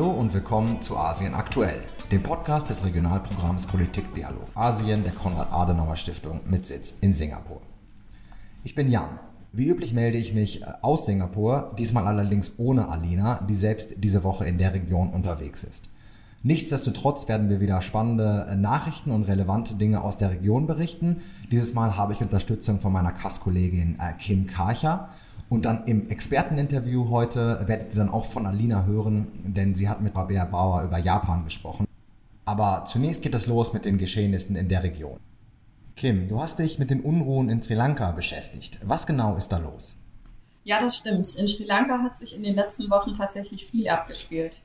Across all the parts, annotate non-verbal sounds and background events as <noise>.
Hallo und willkommen zu Asien aktuell, dem Podcast des Regionalprogramms Politik Dialog Asien der Konrad-Adenauer Stiftung mit Sitz in Singapur. Ich bin Jan. Wie üblich melde ich mich äh, aus Singapur, diesmal allerdings ohne Alina, die selbst diese Woche in der Region unterwegs ist. Nichtsdestotrotz werden wir wieder spannende äh, Nachrichten und relevante Dinge aus der Region berichten. Dieses Mal habe ich Unterstützung von meiner Kastkollegin äh, Kim Karcher. Und dann im Experteninterview heute werdet ihr dann auch von Alina hören, denn sie hat mit Rabea Bauer über Japan gesprochen. Aber zunächst geht es los mit den Geschehnissen in der Region. Kim, du hast dich mit den Unruhen in Sri Lanka beschäftigt. Was genau ist da los? Ja, das stimmt. In Sri Lanka hat sich in den letzten Wochen tatsächlich viel abgespielt.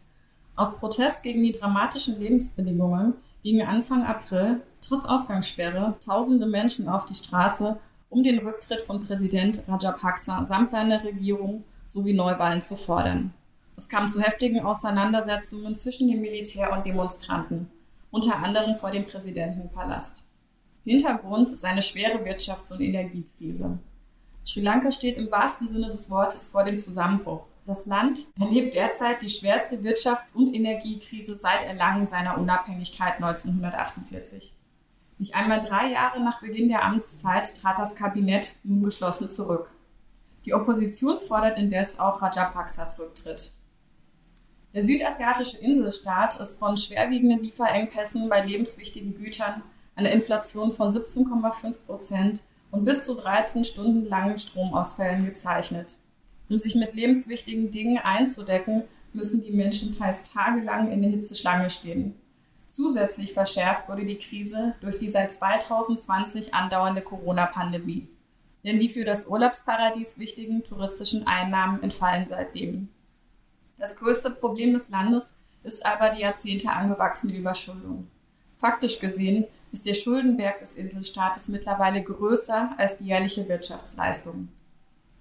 Aus Protest gegen die dramatischen Lebensbedingungen gingen Anfang April, trotz Ausgangssperre, tausende Menschen auf die Straße, um den Rücktritt von Präsident Rajapaksa samt seiner Regierung sowie Neuwahlen zu fordern. Es kam zu heftigen Auseinandersetzungen zwischen dem Militär und Demonstranten, unter anderem vor dem Präsidentenpalast. Hintergrund ist eine schwere Wirtschafts- und Energiekrise. Sri Lanka steht im wahrsten Sinne des Wortes vor dem Zusammenbruch. Das Land erlebt derzeit die schwerste Wirtschafts- und Energiekrise seit Erlangen seiner Unabhängigkeit 1948. Nicht einmal drei Jahre nach Beginn der Amtszeit trat das Kabinett nun geschlossen zurück. Die Opposition fordert indes auch Rajapaksas Rücktritt. Der südasiatische Inselstaat ist von schwerwiegenden Lieferengpässen bei lebenswichtigen Gütern, einer Inflation von 17,5 Prozent und bis zu 13 Stunden langen Stromausfällen gezeichnet. Um sich mit lebenswichtigen Dingen einzudecken, müssen die Menschen teils tagelang in der Hitzeschlange stehen. Zusätzlich verschärft wurde die Krise durch die seit 2020 andauernde Corona-Pandemie. Denn die für das Urlaubsparadies wichtigen touristischen Einnahmen entfallen seitdem. Das größte Problem des Landes ist aber die Jahrzehnte angewachsene Überschuldung. Faktisch gesehen ist der Schuldenberg des Inselstaates mittlerweile größer als die jährliche Wirtschaftsleistung.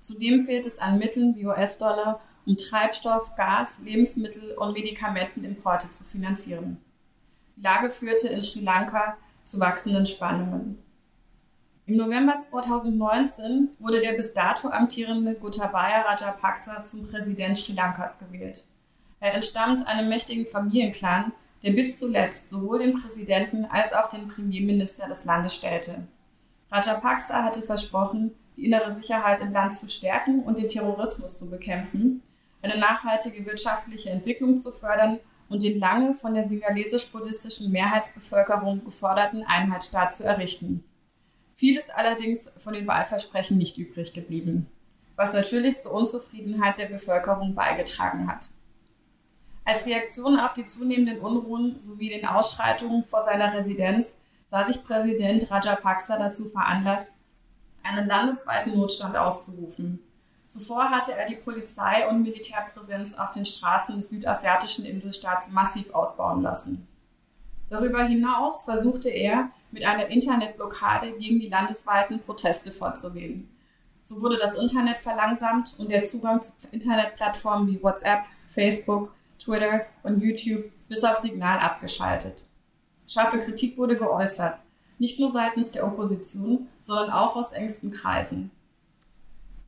Zudem fehlt es an Mitteln wie US-Dollar, um Treibstoff, Gas, Lebensmittel und Medikamentenimporte zu finanzieren. Die Lage führte in Sri Lanka zu wachsenden Spannungen. Im November 2019 wurde der bis dato amtierende Gotabaya Rajapaksa zum Präsident Sri Lankas gewählt. Er entstammt einem mächtigen Familienclan, der bis zuletzt sowohl den Präsidenten als auch den Premierminister des Landes stellte. Rajapaksa hatte versprochen, die innere Sicherheit im Land zu stärken und den Terrorismus zu bekämpfen, eine nachhaltige wirtschaftliche Entwicklung zu fördern und den lange von der singalesisch-buddhistischen Mehrheitsbevölkerung geforderten Einheitsstaat zu errichten. Viel ist allerdings von den Wahlversprechen nicht übrig geblieben, was natürlich zur Unzufriedenheit der Bevölkerung beigetragen hat. Als Reaktion auf die zunehmenden Unruhen sowie den Ausschreitungen vor seiner Residenz sah sich Präsident Rajapaksa dazu veranlasst, einen landesweiten Notstand auszurufen. Zuvor hatte er die Polizei und Militärpräsenz auf den Straßen des südasiatischen Inselstaats massiv ausbauen lassen. Darüber hinaus versuchte er, mit einer Internetblockade gegen die landesweiten Proteste vorzugehen. So wurde das Internet verlangsamt und der Zugang zu Internetplattformen wie WhatsApp, Facebook, Twitter und YouTube bis auf Signal abgeschaltet. Scharfe Kritik wurde geäußert, nicht nur seitens der Opposition, sondern auch aus engsten Kreisen.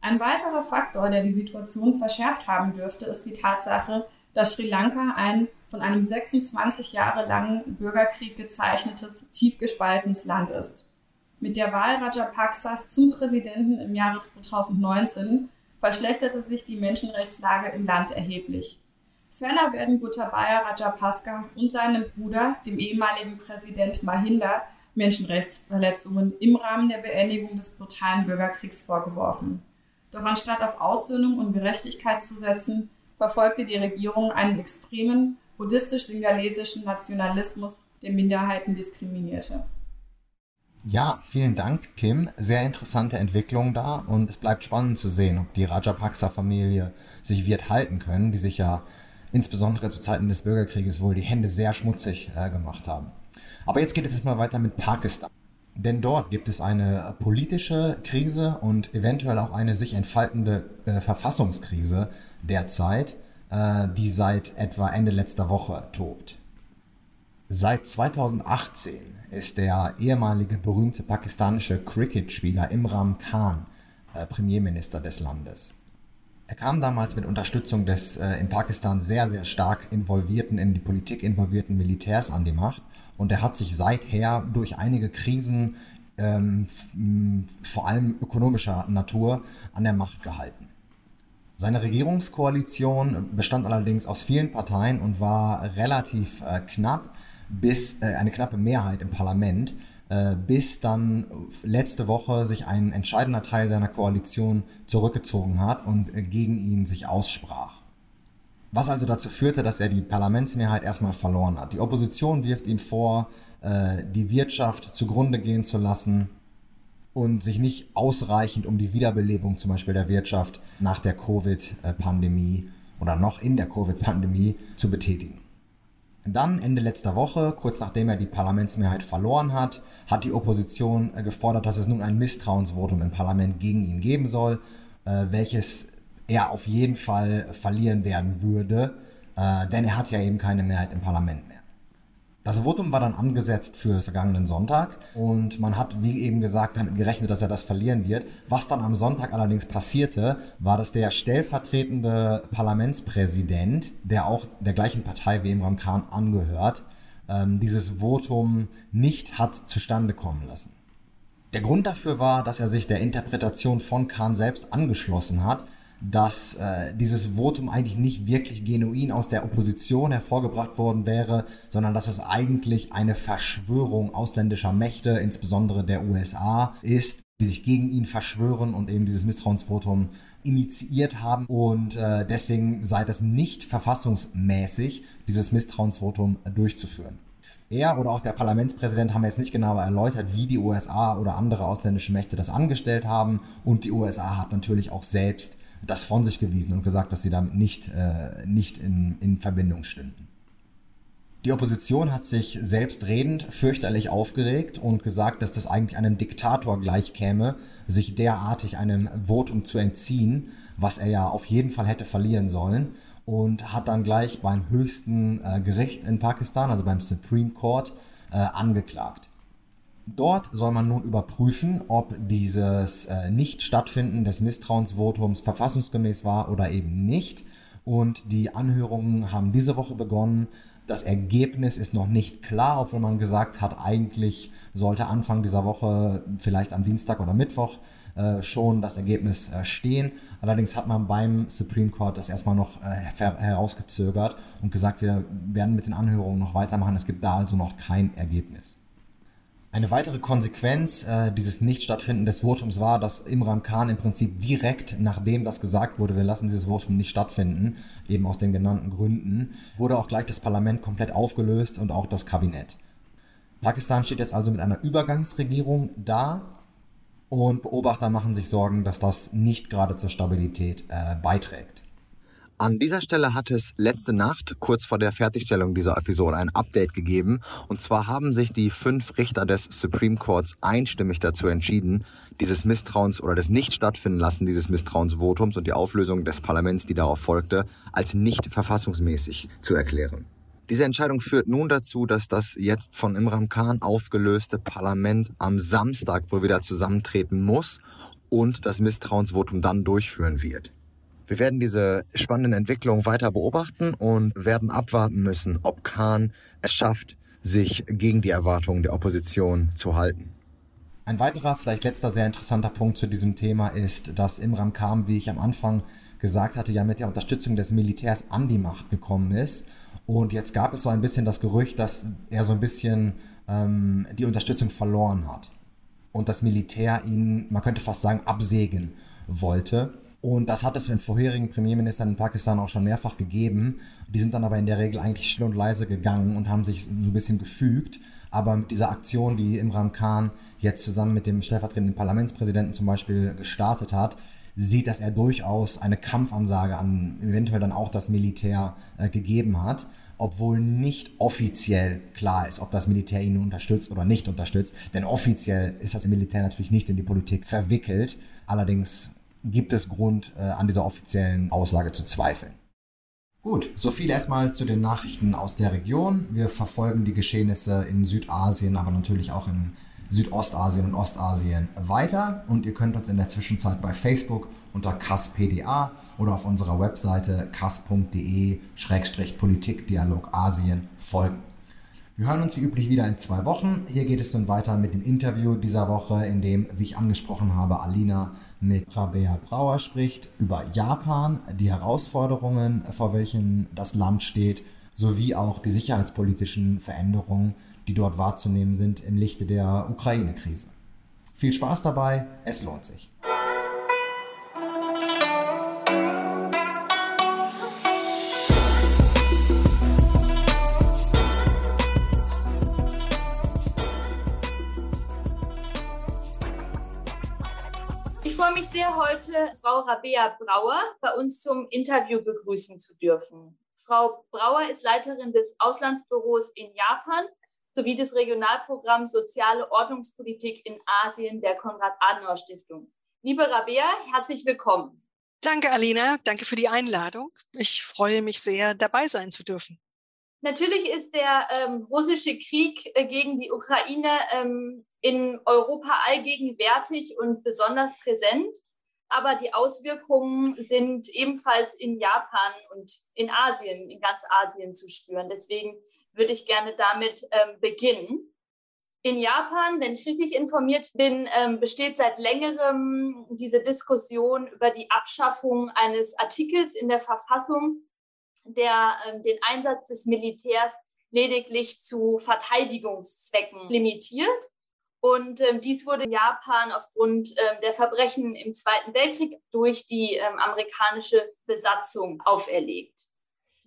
Ein weiterer Faktor, der die Situation verschärft haben dürfte, ist die Tatsache, dass Sri Lanka ein von einem 26 Jahre langen Bürgerkrieg gezeichnetes, tief gespaltenes Land ist. Mit der Wahl Rajapaksas zum Präsidenten im Jahre 2019 verschlechterte sich die Menschenrechtslage im Land erheblich. Ferner werden Gotabaya Rajapaksa und seinem Bruder, dem ehemaligen Präsident Mahinda, Menschenrechtsverletzungen im Rahmen der Beendigung des brutalen Bürgerkriegs vorgeworfen. Doch anstatt auf Aussöhnung und Gerechtigkeit zu setzen, verfolgte die Regierung einen extremen buddhistisch-singalesischen Nationalismus, der Minderheiten diskriminierte. Ja, vielen Dank, Kim. Sehr interessante Entwicklung da und es bleibt spannend zu sehen, ob die Rajapaksa-Familie sich wird halten können, die sich ja insbesondere zu Zeiten des Bürgerkrieges wohl die Hände sehr schmutzig äh, gemacht haben. Aber jetzt geht es mal weiter mit Pakistan. Denn dort gibt es eine politische Krise und eventuell auch eine sich entfaltende äh, Verfassungskrise derzeit, äh, die seit etwa Ende letzter Woche tobt. Seit 2018 ist der ehemalige berühmte pakistanische Cricket-Spieler Imran Khan äh, Premierminister des Landes. Er kam damals mit Unterstützung des äh, in Pakistan sehr, sehr stark involvierten, in die Politik involvierten Militärs an die Macht. Und er hat sich seither durch einige Krisen, ähm, vor allem ökonomischer Natur, an der Macht gehalten. Seine Regierungskoalition bestand allerdings aus vielen Parteien und war relativ äh, knapp bis äh, eine knappe Mehrheit im Parlament, bis dann letzte Woche sich ein entscheidender Teil seiner Koalition zurückgezogen hat und äh, gegen ihn sich aussprach. Was also dazu führte, dass er die Parlamentsmehrheit erstmal verloren hat. Die Opposition wirft ihm vor, äh, die Wirtschaft zugrunde gehen zu lassen und sich nicht ausreichend um die Wiederbelebung zum Beispiel der Wirtschaft nach der Covid-Pandemie oder noch in der Covid-Pandemie zu betätigen. Dann Ende letzter Woche, kurz nachdem er die Parlamentsmehrheit verloren hat, hat die Opposition äh, gefordert, dass es nun ein Misstrauensvotum im Parlament gegen ihn geben soll, äh, welches er auf jeden Fall verlieren werden würde, äh, denn er hat ja eben keine Mehrheit im Parlament mehr. Das Votum war dann angesetzt für vergangenen Sonntag und man hat, wie eben gesagt, damit gerechnet, dass er das verlieren wird. Was dann am Sonntag allerdings passierte, war, dass der stellvertretende Parlamentspräsident, der auch der gleichen Partei wie Imran Khan angehört, ähm, dieses Votum nicht hat zustande kommen lassen. Der Grund dafür war, dass er sich der Interpretation von Khan selbst angeschlossen hat dass äh, dieses Votum eigentlich nicht wirklich genuin aus der Opposition hervorgebracht worden wäre, sondern dass es eigentlich eine Verschwörung ausländischer Mächte, insbesondere der USA, ist, die sich gegen ihn verschwören und eben dieses Misstrauensvotum initiiert haben und äh, deswegen sei das nicht verfassungsmäßig, dieses Misstrauensvotum durchzuführen. Er oder auch der Parlamentspräsident haben jetzt nicht genauer erläutert, wie die USA oder andere ausländische Mächte das angestellt haben und die USA hat natürlich auch selbst das von sich gewiesen und gesagt, dass sie damit nicht, äh, nicht in, in Verbindung stünden. Die Opposition hat sich selbstredend fürchterlich aufgeregt und gesagt, dass das eigentlich einem Diktator gleichkäme, sich derartig einem Votum zu entziehen, was er ja auf jeden Fall hätte verlieren sollen und hat dann gleich beim höchsten äh, Gericht in Pakistan, also beim Supreme Court, äh, angeklagt. Dort soll man nun überprüfen, ob dieses äh, Nicht-Stattfinden des Misstrauensvotums verfassungsgemäß war oder eben nicht. Und die Anhörungen haben diese Woche begonnen. Das Ergebnis ist noch nicht klar, obwohl man gesagt hat, eigentlich sollte Anfang dieser Woche, vielleicht am Dienstag oder Mittwoch, äh, schon das Ergebnis äh, stehen. Allerdings hat man beim Supreme Court das erstmal noch äh, herausgezögert und gesagt, wir werden mit den Anhörungen noch weitermachen. Es gibt da also noch kein Ergebnis. Eine weitere Konsequenz äh, dieses Nicht-Stattfinden des Votums war, dass Imran Khan im Prinzip direkt, nachdem das gesagt wurde, wir lassen dieses Votum nicht stattfinden, eben aus den genannten Gründen, wurde auch gleich das Parlament komplett aufgelöst und auch das Kabinett. Pakistan steht jetzt also mit einer Übergangsregierung da und Beobachter machen sich Sorgen, dass das nicht gerade zur Stabilität äh, beiträgt. An dieser Stelle hat es letzte Nacht, kurz vor der Fertigstellung dieser Episode, ein Update gegeben. Und zwar haben sich die fünf Richter des Supreme Courts einstimmig dazu entschieden, dieses Misstrauens oder des Nicht-Stattfinden dieses Misstrauensvotums und die Auflösung des Parlaments, die darauf folgte, als nicht verfassungsmäßig zu erklären. Diese Entscheidung führt nun dazu, dass das jetzt von Imran Khan aufgelöste Parlament am Samstag wohl wieder zusammentreten muss und das Misstrauensvotum dann durchführen wird. Wir werden diese spannenden Entwicklungen weiter beobachten und werden abwarten müssen, ob Khan es schafft, sich gegen die Erwartungen der Opposition zu halten. Ein weiterer, vielleicht letzter sehr interessanter Punkt zu diesem Thema ist, dass Imran Khan, wie ich am Anfang gesagt hatte, ja mit der Unterstützung des Militärs an die Macht gekommen ist. Und jetzt gab es so ein bisschen das Gerücht, dass er so ein bisschen ähm, die Unterstützung verloren hat. Und das Militär ihn, man könnte fast sagen, absägen wollte. Und das hat es den vorherigen Premierministern in Pakistan auch schon mehrfach gegeben. Die sind dann aber in der Regel eigentlich still und leise gegangen und haben sich so ein bisschen gefügt. Aber mit dieser Aktion, die Imran Khan jetzt zusammen mit dem stellvertretenden Parlamentspräsidenten zum Beispiel gestartet hat, sieht, dass er durchaus eine Kampfansage an eventuell dann auch das Militär äh, gegeben hat obwohl nicht offiziell klar ist, ob das Militär ihn unterstützt oder nicht unterstützt. Denn offiziell ist das Militär natürlich nicht in die Politik verwickelt. Allerdings gibt es Grund, äh, an dieser offiziellen Aussage zu zweifeln. Gut, so viel erstmal zu den Nachrichten aus der Region. Wir verfolgen die Geschehnisse in Südasien, aber natürlich auch in Südostasien und Ostasien weiter. Und ihr könnt uns in der Zwischenzeit bei Facebook unter KASPDA oder auf unserer Webseite kas.de-politikdialog Asien folgen. Wir hören uns wie üblich wieder in zwei Wochen. Hier geht es nun weiter mit dem Interview dieser Woche, in dem, wie ich angesprochen habe, Alina mit Rabea Brauer spricht über Japan, die Herausforderungen, vor welchen das Land steht, sowie auch die sicherheitspolitischen Veränderungen, die dort wahrzunehmen sind im Lichte der Ukraine-Krise. Viel Spaß dabei, es lohnt sich. Heute Frau Rabea Brauer bei uns zum Interview begrüßen zu dürfen. Frau Brauer ist Leiterin des Auslandsbüros in Japan sowie des Regionalprogramms Soziale Ordnungspolitik in Asien der Konrad-Adenauer-Stiftung. Liebe Rabea, herzlich willkommen. Danke, Alina. Danke für die Einladung. Ich freue mich sehr, dabei sein zu dürfen. Natürlich ist der ähm, russische Krieg äh, gegen die Ukraine ähm, in Europa allgegenwärtig und besonders präsent. Aber die Auswirkungen sind ebenfalls in Japan und in Asien, in ganz Asien zu spüren. Deswegen würde ich gerne damit ähm, beginnen. In Japan, wenn ich richtig informiert bin, ähm, besteht seit längerem diese Diskussion über die Abschaffung eines Artikels in der Verfassung, der ähm, den Einsatz des Militärs lediglich zu Verteidigungszwecken limitiert. Und ähm, dies wurde in Japan aufgrund ähm, der Verbrechen im Zweiten Weltkrieg durch die ähm, amerikanische Besatzung auferlegt.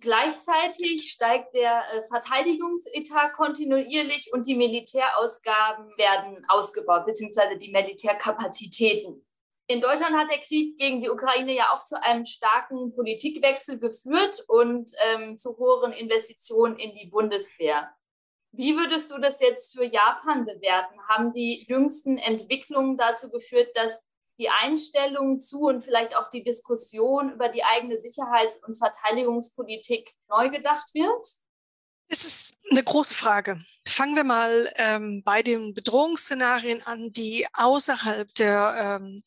Gleichzeitig steigt der äh, Verteidigungsetat kontinuierlich und die Militärausgaben werden ausgebaut, beziehungsweise die Militärkapazitäten. In Deutschland hat der Krieg gegen die Ukraine ja auch zu einem starken Politikwechsel geführt und ähm, zu hohen Investitionen in die Bundeswehr. Wie würdest du das jetzt für Japan bewerten? Haben die jüngsten Entwicklungen dazu geführt, dass die Einstellung zu und vielleicht auch die Diskussion über die eigene Sicherheits- und Verteidigungspolitik neu gedacht wird? Es ist eine große Frage. Fangen wir mal ähm, bei den Bedrohungsszenarien an, die außerhalb der ähm,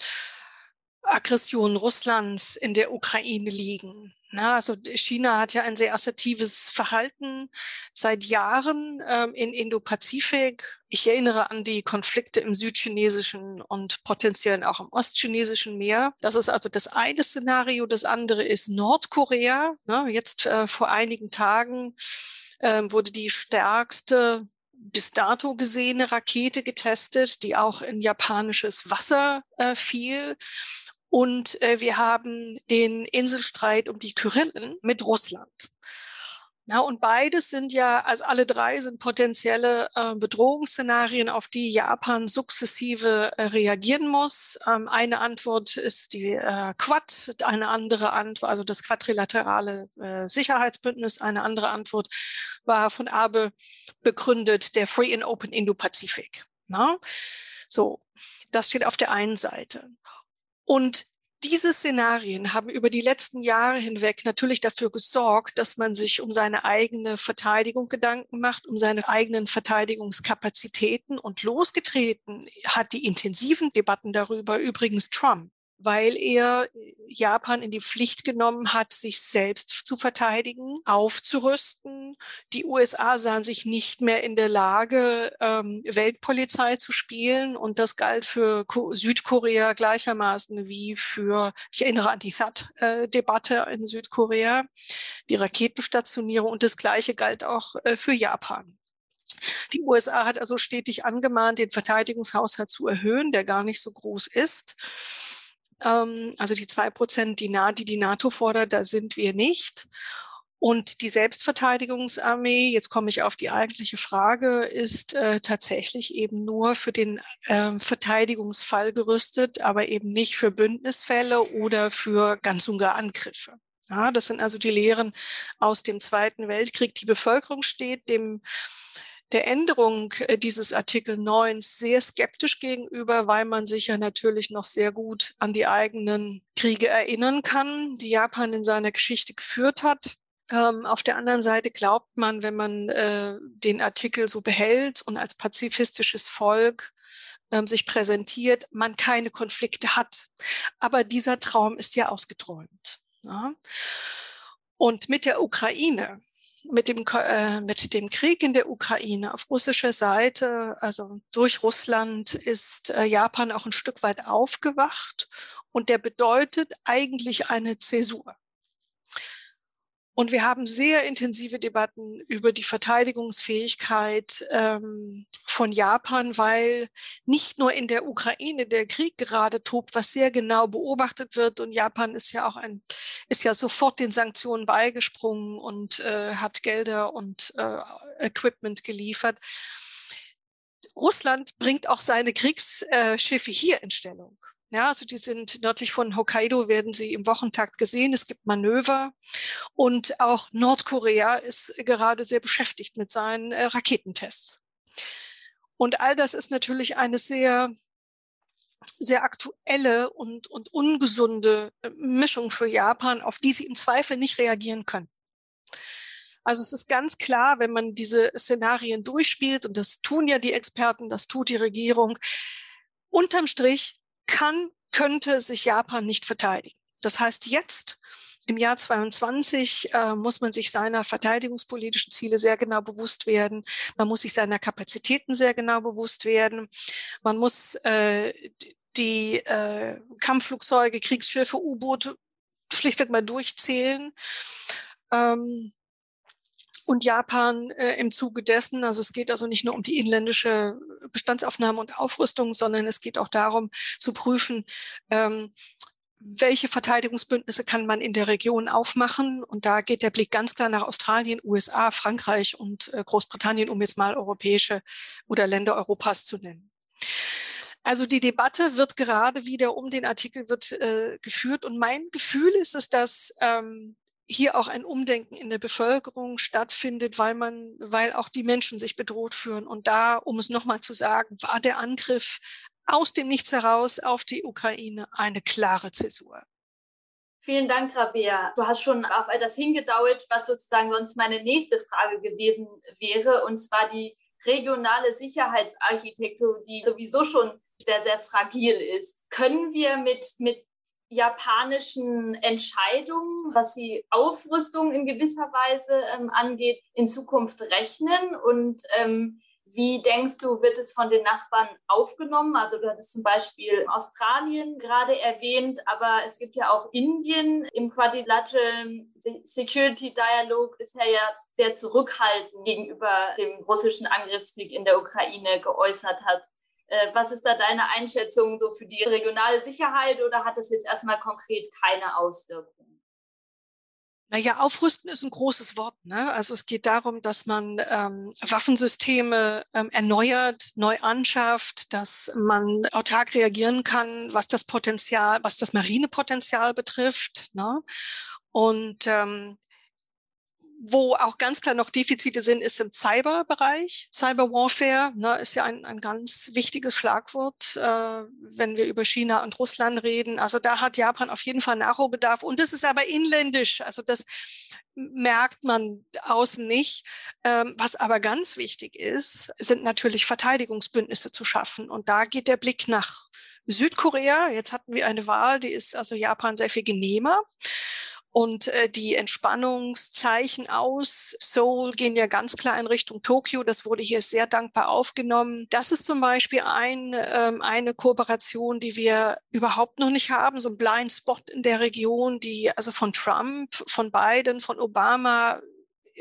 Aggression Russlands in der Ukraine liegen. Na, also China hat ja ein sehr assertives Verhalten seit Jahren ähm, in Indo-Pazifik. Ich erinnere an die Konflikte im südchinesischen und potenziell auch im ostchinesischen Meer. Das ist also das eine Szenario. Das andere ist Nordkorea. Na, jetzt äh, vor einigen Tagen äh, wurde die stärkste bis dato gesehene Rakete getestet, die auch in japanisches Wasser äh, fiel. Und äh, wir haben den Inselstreit um die Kyrillen mit Russland. Na, und beides sind ja, also alle drei sind potenzielle äh, Bedrohungsszenarien, auf die Japan sukzessive äh, reagieren muss. Ähm, eine Antwort ist die äh, Quad, eine andere Antwort, also das quadrilaterale äh, Sicherheitsbündnis, eine andere Antwort war von Abe begründet, der Free and Open Indo-Pazifik. So, das steht auf der einen Seite. Und diese Szenarien haben über die letzten Jahre hinweg natürlich dafür gesorgt, dass man sich um seine eigene Verteidigung Gedanken macht, um seine eigenen Verteidigungskapazitäten. Und losgetreten hat die intensiven Debatten darüber übrigens Trump weil er Japan in die Pflicht genommen hat, sich selbst zu verteidigen, aufzurüsten. Die USA sahen sich nicht mehr in der Lage, ähm, Weltpolizei zu spielen. Und das galt für Südkorea gleichermaßen wie für, ich erinnere an die THAAD-Debatte in Südkorea, die Raketenstationierung. Und das Gleiche galt auch äh, für Japan. Die USA hat also stetig angemahnt, den Verteidigungshaushalt zu erhöhen, der gar nicht so groß ist. Ähm, also die zwei Prozent, die, die NATO fordert, da sind wir nicht. Und die Selbstverteidigungsarmee, jetzt komme ich auf die eigentliche Frage, ist äh, tatsächlich eben nur für den äh, Verteidigungsfall gerüstet, aber eben nicht für Bündnisfälle oder für ganz und gar Angriffe. Ja, das sind also die Lehren aus dem Zweiten Weltkrieg. Die Bevölkerung steht dem der Änderung äh, dieses Artikel 9 sehr skeptisch gegenüber, weil man sich ja natürlich noch sehr gut an die eigenen Kriege erinnern kann, die Japan in seiner Geschichte geführt hat. Ähm, auf der anderen Seite glaubt man, wenn man äh, den Artikel so behält und als pazifistisches Volk ähm, sich präsentiert, man keine Konflikte hat. Aber dieser Traum ist ja ausgeträumt. Und mit der Ukraine, mit dem, äh, mit dem Krieg in der Ukraine auf russischer Seite, also durch Russland, ist äh, Japan auch ein Stück weit aufgewacht. Und der bedeutet eigentlich eine Zäsur. Und wir haben sehr intensive Debatten über die Verteidigungsfähigkeit ähm, von Japan, weil nicht nur in der Ukraine der Krieg gerade tobt, was sehr genau beobachtet wird. Und Japan ist ja auch ein, ist ja sofort den Sanktionen beigesprungen und äh, hat Gelder und äh, Equipment geliefert. Russland bringt auch seine Kriegsschiffe hier in Stellung. Ja, also die sind nördlich von Hokkaido, werden sie im Wochentakt gesehen. Es gibt Manöver. Und auch Nordkorea ist gerade sehr beschäftigt mit seinen äh, Raketentests. Und all das ist natürlich eine sehr, sehr aktuelle und, und ungesunde äh, Mischung für Japan, auf die sie im Zweifel nicht reagieren können. Also es ist ganz klar, wenn man diese Szenarien durchspielt, und das tun ja die Experten, das tut die Regierung, unterm Strich kann, könnte sich Japan nicht verteidigen. Das heißt, jetzt im Jahr 22 äh, muss man sich seiner verteidigungspolitischen Ziele sehr genau bewusst werden. Man muss sich seiner Kapazitäten sehr genau bewusst werden. Man muss äh, die äh, Kampfflugzeuge, Kriegsschiffe, U-Boote schlichtweg mal durchzählen. Ähm, und Japan äh, im Zuge dessen. Also es geht also nicht nur um die inländische Bestandsaufnahme und Aufrüstung, sondern es geht auch darum zu prüfen, ähm, welche Verteidigungsbündnisse kann man in der Region aufmachen? Und da geht der Blick ganz klar nach Australien, USA, Frankreich und äh, Großbritannien, um jetzt mal europäische oder Länder Europas zu nennen. Also die Debatte wird gerade wieder um den Artikel wird äh, geführt und mein Gefühl ist es, dass ähm, hier auch ein Umdenken in der Bevölkerung stattfindet, weil man, weil auch die Menschen sich bedroht fühlen. Und da, um es nochmal zu sagen, war der Angriff aus dem Nichts heraus auf die Ukraine eine klare Zäsur. Vielen Dank, Rabea. Du hast schon auf etwas hingedauert, was sozusagen sonst meine nächste Frage gewesen wäre, und zwar die regionale Sicherheitsarchitektur, die sowieso schon sehr, sehr fragil ist. Können wir mit, mit japanischen Entscheidungen, was die Aufrüstung in gewisser Weise ähm, angeht, in Zukunft rechnen? Und ähm, wie denkst du, wird es von den Nachbarn aufgenommen? Also du hattest zum Beispiel Australien gerade erwähnt, aber es gibt ja auch Indien. Im Quadrilateral Security Dialog bisher ja sehr zurückhaltend gegenüber dem russischen Angriffskrieg in der Ukraine geäußert hat. Äh, was ist da deine Einschätzung so für die regionale Sicherheit oder hat das jetzt erstmal konkret keine Auswirkungen? Naja, aufrüsten ist ein großes Wort. Ne? Also es geht darum, dass man ähm, Waffensysteme ähm, erneuert, neu anschafft, dass man autark reagieren kann, was das Potenzial, was das Marinepotenzial betrifft. Ne? Und ähm, wo auch ganz klar noch Defizite sind, ist im Cyberbereich. Cyber Warfare ne, ist ja ein, ein ganz wichtiges Schlagwort, äh, wenn wir über China und Russland reden. Also da hat Japan auf jeden Fall Nachholbedarf. Und das ist aber inländisch. Also das merkt man außen nicht. Ähm, was aber ganz wichtig ist, sind natürlich Verteidigungsbündnisse zu schaffen. Und da geht der Blick nach Südkorea. Jetzt hatten wir eine Wahl, die ist also Japan sehr viel genehmer. Und äh, die Entspannungszeichen aus Seoul gehen ja ganz klar in Richtung Tokio. Das wurde hier sehr dankbar aufgenommen. Das ist zum Beispiel ein, ähm, eine Kooperation, die wir überhaupt noch nicht haben. So ein Blind Spot in der Region, die also von Trump, von Biden, von Obama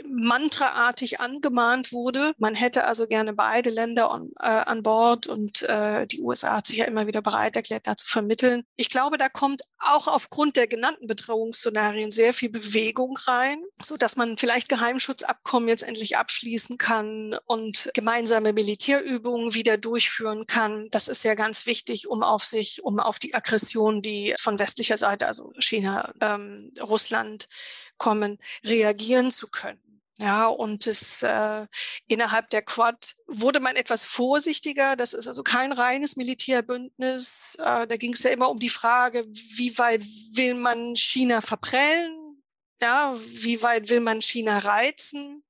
mantraartig angemahnt wurde. Man hätte also gerne beide Länder on, äh, an Bord und äh, die USA hat sich ja immer wieder bereit erklärt, da zu vermitteln. Ich glaube, da kommt auch aufgrund der genannten Bedrohungsszenarien sehr viel Bewegung rein, so dass man vielleicht Geheimschutzabkommen jetzt endlich abschließen kann und gemeinsame Militärübungen wieder durchführen kann. Das ist ja ganz wichtig, um auf sich, um auf die Aggression, die von westlicher Seite, also China, ähm, Russland kommen, reagieren zu können. Ja, und es, äh, innerhalb der Quad wurde man etwas vorsichtiger. Das ist also kein reines Militärbündnis. Äh, da ging es ja immer um die Frage, wie weit will man China verprellen? Ja, wie weit will man China reizen?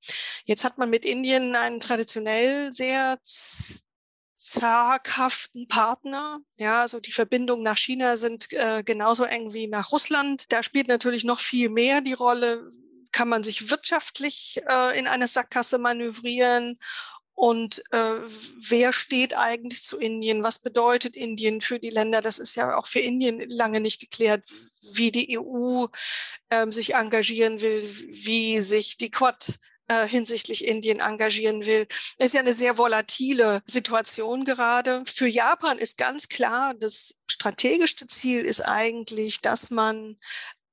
Jetzt hat man mit Indien einen traditionell sehr zaghaften Partner. Ja, also die Verbindungen nach China sind äh, genauso eng wie nach Russland. Da spielt natürlich noch viel mehr die Rolle. Kann man sich wirtschaftlich äh, in eine Sackgasse manövrieren? Und äh, wer steht eigentlich zu Indien? Was bedeutet Indien für die Länder? Das ist ja auch für Indien lange nicht geklärt, wie die EU äh, sich engagieren will, wie sich die Quad äh, hinsichtlich Indien engagieren will. Es ist ja eine sehr volatile Situation gerade. Für Japan ist ganz klar, das strategischste Ziel ist eigentlich, dass man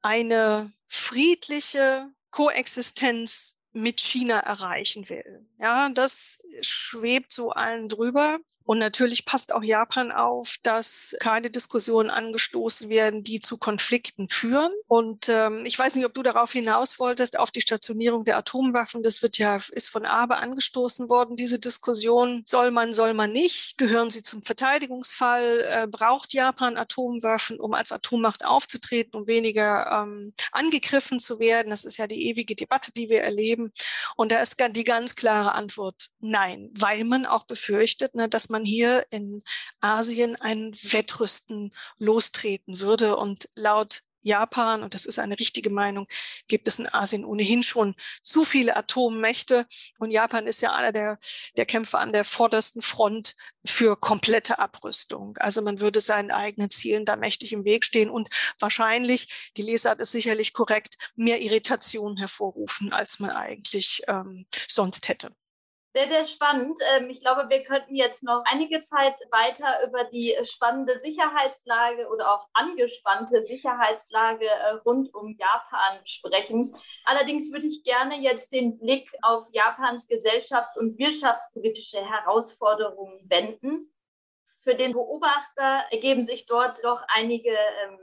eine friedliche Koexistenz mit China erreichen will. Ja, das schwebt so allen drüber. Und natürlich passt auch Japan auf, dass keine Diskussionen angestoßen werden, die zu Konflikten führen. Und ähm, ich weiß nicht, ob du darauf hinaus wolltest, auf die Stationierung der Atomwaffen. Das wird ja, ist von Abe angestoßen worden, diese Diskussion. Soll man, soll man nicht? Gehören sie zum Verteidigungsfall? Äh, braucht Japan Atomwaffen, um als Atommacht aufzutreten, um weniger ähm, angegriffen zu werden? Das ist ja die ewige Debatte, die wir erleben. Und da ist die ganz klare Antwort nein, weil man auch befürchtet, ne, dass man man hier in Asien ein Wettrüsten lostreten würde. Und laut Japan, und das ist eine richtige Meinung, gibt es in Asien ohnehin schon zu viele Atommächte. Und Japan ist ja einer der, der Kämpfer an der vordersten Front für komplette Abrüstung. Also man würde seinen eigenen Zielen da mächtig im Weg stehen und wahrscheinlich, die Lesart ist sicherlich korrekt, mehr Irritation hervorrufen, als man eigentlich ähm, sonst hätte. Sehr, sehr spannend. Ähm, ich glaube, wir könnten jetzt noch einige Zeit weiter über die spannende Sicherheitslage oder auch angespannte Sicherheitslage äh, rund um Japan sprechen. Allerdings würde ich gerne jetzt den Blick auf Japans gesellschafts- und wirtschaftspolitische Herausforderungen wenden. Für den Beobachter ergeben sich dort doch einige ähm,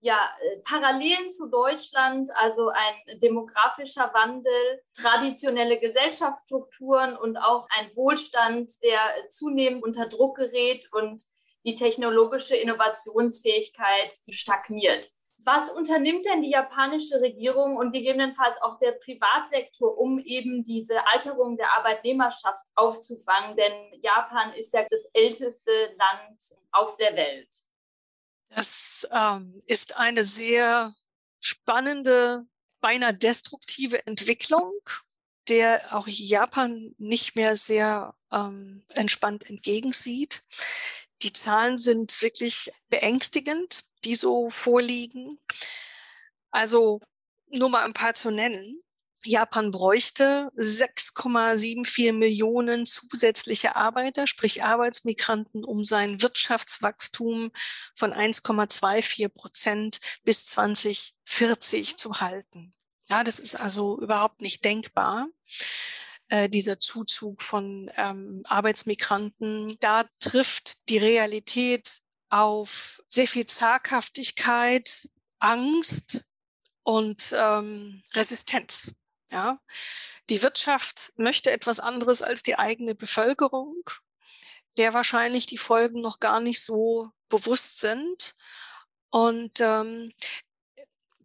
ja, äh, Parallelen zu Deutschland, also ein demografischer Wandel, traditionelle Gesellschaftsstrukturen und auch ein Wohlstand, der zunehmend unter Druck gerät und die technologische Innovationsfähigkeit stagniert. Was unternimmt denn die japanische Regierung und gegebenenfalls auch der Privatsektor, um eben diese Alterung der Arbeitnehmerschaft aufzufangen? Denn Japan ist ja das älteste Land auf der Welt. Das ähm, ist eine sehr spannende, beinahe destruktive Entwicklung, der auch Japan nicht mehr sehr ähm, entspannt entgegensieht. Die Zahlen sind wirklich beängstigend, die so vorliegen. Also nur mal ein paar zu nennen. Japan bräuchte 6,74 Millionen zusätzliche Arbeiter, sprich Arbeitsmigranten, um sein Wirtschaftswachstum von 1,24 Prozent bis 2040 zu halten. Ja, das ist also überhaupt nicht denkbar äh, dieser Zuzug von ähm, Arbeitsmigranten. Da trifft die Realität auf sehr viel Zaghaftigkeit, Angst und ähm, Resistenz. Ja, die Wirtschaft möchte etwas anderes als die eigene Bevölkerung, der wahrscheinlich die Folgen noch gar nicht so bewusst sind. Und ähm,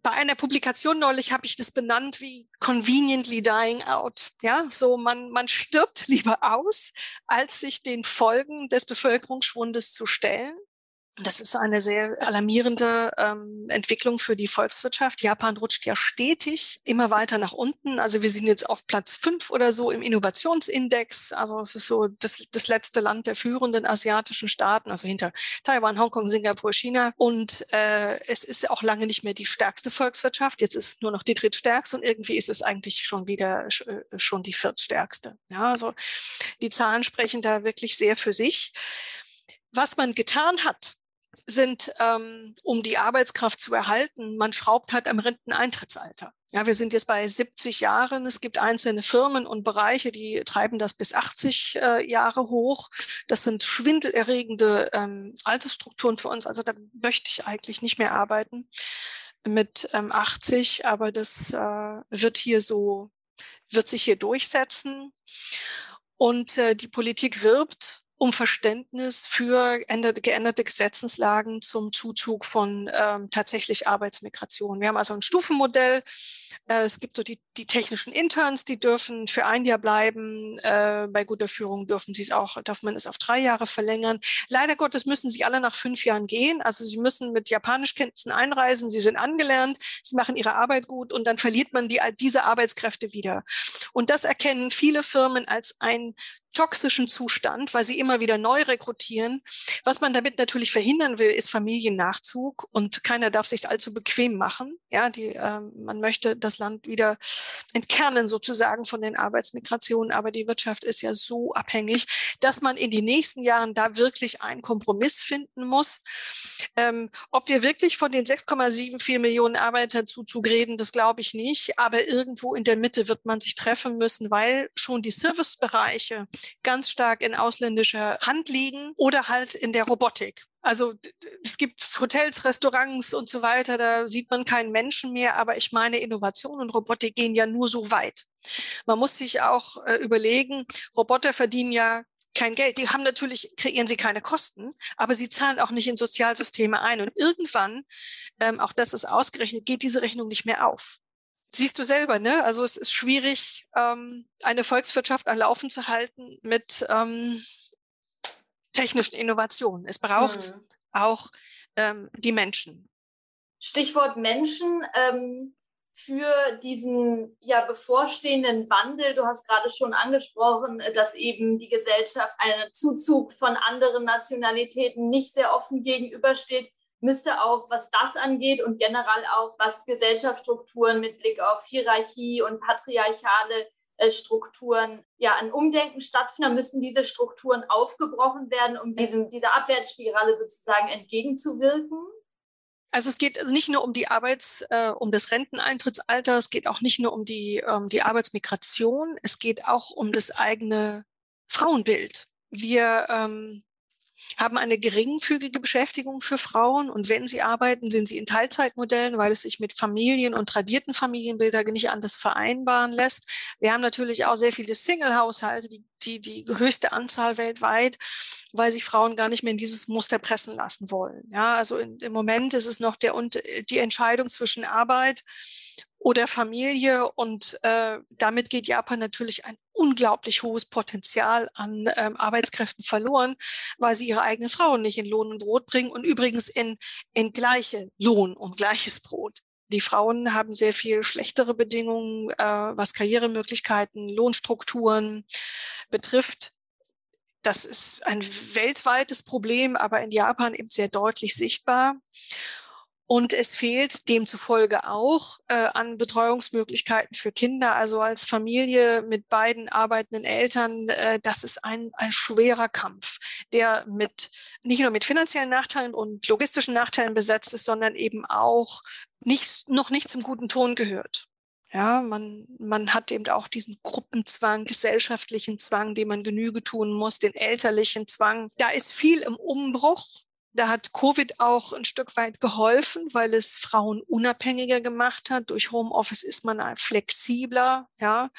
bei einer Publikation neulich habe ich das benannt wie conveniently dying out. Ja, so man, man stirbt <laughs> lieber aus, als sich den Folgen des Bevölkerungsschwundes zu stellen. Das ist eine sehr alarmierende ähm, Entwicklung für die Volkswirtschaft. Japan rutscht ja stetig immer weiter nach unten. Also wir sind jetzt auf Platz fünf oder so im Innovationsindex. Also es ist so das, das letzte Land der führenden asiatischen Staaten, also hinter Taiwan, Hongkong, Singapur, China. Und äh, es ist auch lange nicht mehr die stärkste Volkswirtschaft. Jetzt ist nur noch die drittstärkste und irgendwie ist es eigentlich schon wieder äh, schon die viertstärkste. Ja, also die Zahlen sprechen da wirklich sehr für sich. Was man getan hat, sind, ähm, um die Arbeitskraft zu erhalten, man schraubt halt am Renteneintrittsalter. Ja, wir sind jetzt bei 70 Jahren. Es gibt einzelne Firmen und Bereiche, die treiben das bis 80 äh, Jahre hoch. Das sind schwindelerregende ähm, Altersstrukturen für uns. Also da möchte ich eigentlich nicht mehr arbeiten mit ähm, 80, aber das äh, wird hier so, wird sich hier durchsetzen. Und äh, die Politik wirbt um Verständnis für geänderte Gesetzeslagen zum Zuzug von ähm, tatsächlich Arbeitsmigration. Wir haben also ein Stufenmodell. Äh, es gibt so die, die technischen Interns, die dürfen für ein Jahr bleiben. Äh, bei guter Führung dürfen sie es auch, darf man es auf drei Jahre verlängern. Leider Gottes müssen sie alle nach fünf Jahren gehen. Also sie müssen mit Japanischkenntnissen einreisen. Sie sind angelernt. Sie machen ihre Arbeit gut und dann verliert man die, diese Arbeitskräfte wieder. Und das erkennen viele Firmen als ein toxischen Zustand, weil sie immer wieder neu rekrutieren. Was man damit natürlich verhindern will, ist Familiennachzug und keiner darf sich allzu bequem machen. Ja, die, äh, man möchte das Land wieder entkernen sozusagen von den Arbeitsmigrationen, aber die Wirtschaft ist ja so abhängig, dass man in den nächsten Jahren da wirklich einen Kompromiss finden muss. Ähm, ob wir wirklich von den 6,74 Millionen Arbeiterzuzug reden, das glaube ich nicht, aber irgendwo in der Mitte wird man sich treffen müssen, weil schon die Servicebereiche ganz stark in ausländischer Hand liegen oder halt in der Robotik. Also es gibt Hotels, Restaurants und so weiter, da sieht man keinen Menschen mehr, aber ich meine, Innovation und Robotik gehen ja nur so weit. Man muss sich auch äh, überlegen, Roboter verdienen ja kein Geld. Die haben natürlich, kreieren sie keine Kosten, aber sie zahlen auch nicht in Sozialsysteme ein. Und irgendwann, ähm, auch das ist ausgerechnet, geht diese Rechnung nicht mehr auf siehst du selber, ne? Also es ist schwierig, ähm, eine Volkswirtschaft am Laufen zu halten mit ähm, technischen Innovationen. Es braucht mhm. auch ähm, die Menschen. Stichwort Menschen. Ähm, für diesen ja bevorstehenden Wandel, du hast gerade schon angesprochen, dass eben die Gesellschaft einem Zuzug von anderen Nationalitäten nicht sehr offen gegenübersteht müsste auch, was das angeht und generell auch, was Gesellschaftsstrukturen mit Blick auf Hierarchie und patriarchale äh, Strukturen, ja, ein Umdenken stattfinden, müssen diese Strukturen aufgebrochen werden, um diesem, dieser Abwärtsspirale sozusagen entgegenzuwirken. Also es geht nicht nur um die Arbeits, äh, um das Renteneintrittsalter, es geht auch nicht nur um die, ähm, die Arbeitsmigration, es geht auch um das eigene Frauenbild. Wir ähm, haben eine geringfügige Beschäftigung für Frauen und wenn sie arbeiten, sind sie in Teilzeitmodellen, weil es sich mit Familien und tradierten Familienbildern nicht anders vereinbaren lässt. Wir haben natürlich auch sehr viele Single-Haushalte, die, die, die höchste Anzahl weltweit, weil sich Frauen gar nicht mehr in dieses Muster pressen lassen wollen. Ja, also in, im Moment ist es noch der, die Entscheidung zwischen Arbeit oder Familie. Und äh, damit geht Japan natürlich ein unglaublich hohes Potenzial an ähm, Arbeitskräften verloren, weil sie ihre eigenen Frauen nicht in Lohn und Brot bringen und übrigens in, in gleiche Lohn und gleiches Brot. Die Frauen haben sehr viel schlechtere Bedingungen, äh, was Karrieremöglichkeiten, Lohnstrukturen betrifft. Das ist ein weltweites Problem, aber in Japan eben sehr deutlich sichtbar. Und es fehlt demzufolge auch äh, an Betreuungsmöglichkeiten für Kinder. Also als Familie mit beiden arbeitenden Eltern, äh, das ist ein, ein schwerer Kampf, der mit nicht nur mit finanziellen Nachteilen und logistischen Nachteilen besetzt ist, sondern eben auch nicht, noch nicht zum guten Ton gehört. Ja, man, man hat eben auch diesen Gruppenzwang, gesellschaftlichen Zwang, dem man Genüge tun muss, den elterlichen Zwang. Da ist viel im Umbruch. Da hat Covid auch ein Stück weit geholfen, weil es Frauen unabhängiger gemacht hat. Durch Homeoffice ist man flexibler. Ja,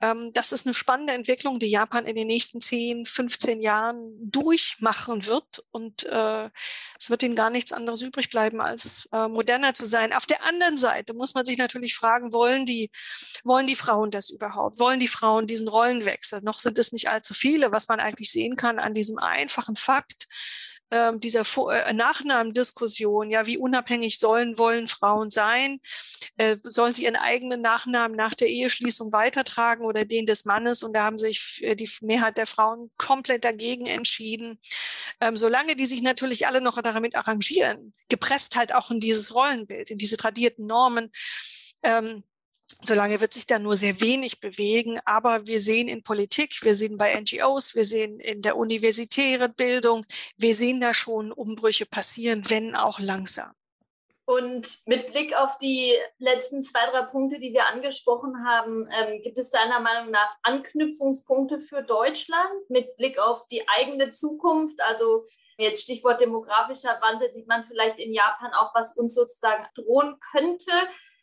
ähm, das ist eine spannende Entwicklung, die Japan in den nächsten 10, 15 Jahren durchmachen wird. Und äh, es wird ihnen gar nichts anderes übrig bleiben, als äh, moderner zu sein. Auf der anderen Seite muss man sich natürlich fragen, wollen die, wollen die Frauen das überhaupt? Wollen die Frauen diesen Rollenwechsel? Noch sind es nicht allzu viele, was man eigentlich sehen kann an diesem einfachen Fakt ähm, dieser äh, Nachnamendiskussion, ja, wie unabhängig sollen, wollen Frauen sein? Äh, sollen sie ihren eigenen Nachnamen nach der Eheschließung weitertragen oder den des Mannes? Und da haben sich äh, die Mehrheit der Frauen komplett dagegen entschieden. Ähm, solange die sich natürlich alle noch damit arrangieren, gepresst halt auch in dieses Rollenbild, in diese tradierten Normen, ähm, Solange wird sich da nur sehr wenig bewegen. Aber wir sehen in Politik, wir sehen bei NGOs, wir sehen in der universitären Bildung, wir sehen da schon Umbrüche passieren, wenn auch langsam. Und mit Blick auf die letzten zwei, drei Punkte, die wir angesprochen haben, ähm, gibt es deiner Meinung nach Anknüpfungspunkte für Deutschland mit Blick auf die eigene Zukunft? Also jetzt Stichwort demografischer Wandel, sieht man vielleicht in Japan auch, was uns sozusagen drohen könnte.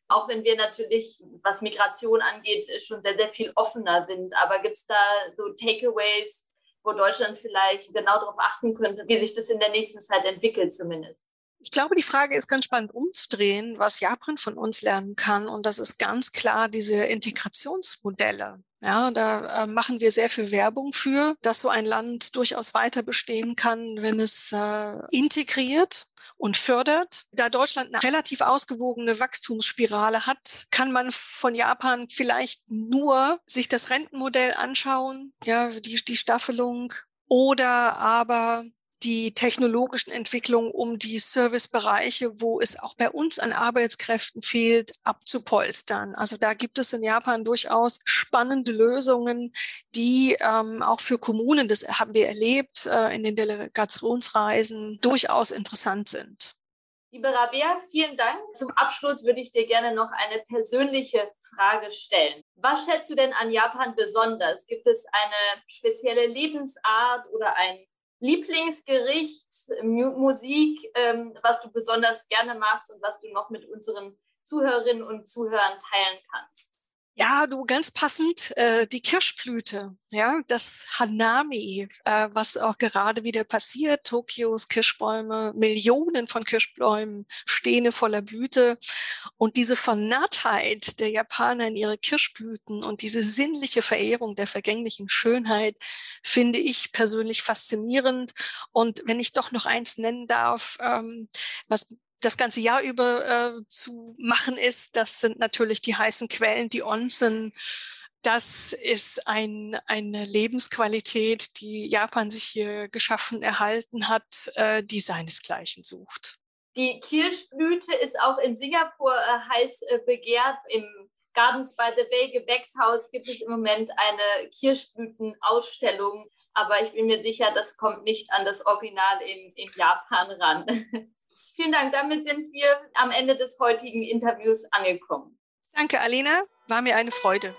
Auch wenn wir natürlich, was Migration angeht, schon sehr, sehr viel offener sind. Aber gibt es da so Takeaways, wo Deutschland vielleicht genau darauf achten könnte, wie sich das in der nächsten Zeit entwickelt zumindest. Ich glaube, die Frage ist ganz spannend umzudrehen, was Japan von uns lernen kann. Und das ist ganz klar diese Integrationsmodelle. Ja, da äh, machen wir sehr viel Werbung für, dass so ein Land durchaus weiter bestehen kann, wenn es äh, integriert und fördert. Da Deutschland eine relativ ausgewogene Wachstumsspirale hat, kann man von Japan vielleicht nur sich das Rentenmodell anschauen, ja, die, die Staffelung oder aber die technologischen Entwicklungen, um die Servicebereiche, wo es auch bei uns an Arbeitskräften fehlt, abzupolstern. Also da gibt es in Japan durchaus spannende Lösungen, die ähm, auch für Kommunen, das haben wir erlebt äh, in den Delegationsreisen, durchaus interessant sind. Liebe Rabea, vielen Dank. Zum Abschluss würde ich dir gerne noch eine persönliche Frage stellen. Was schätzt du denn an Japan besonders? Gibt es eine spezielle Lebensart oder ein Lieblingsgericht, Musik, ähm, was du besonders gerne magst und was du noch mit unseren Zuhörerinnen und Zuhörern teilen kannst? Ja, du ganz passend äh, die Kirschblüte, ja, das Hanami, äh, was auch gerade wieder passiert. Tokios Kirschbäume, Millionen von Kirschbäumen stehen voller Blüte und diese Vernarrtheit der Japaner in ihre Kirschblüten und diese sinnliche Verehrung der vergänglichen Schönheit finde ich persönlich faszinierend. Und wenn ich doch noch eins nennen darf, ähm, was das ganze Jahr über äh, zu machen ist. Das sind natürlich die heißen Quellen, die Onsen. Das ist ein, eine Lebensqualität, die Japan sich hier geschaffen, erhalten hat, äh, die seinesgleichen sucht. Die Kirschblüte ist auch in Singapur äh, heiß äh, begehrt. Im Gardens by the Bay Gewächshaus gibt es im Moment eine Kirschblütenausstellung. Aber ich bin mir sicher, das kommt nicht an das Original in, in Japan ran. <laughs> Vielen Dank. Damit sind wir am Ende des heutigen Interviews angekommen. Danke, Alena. War mir eine Freude.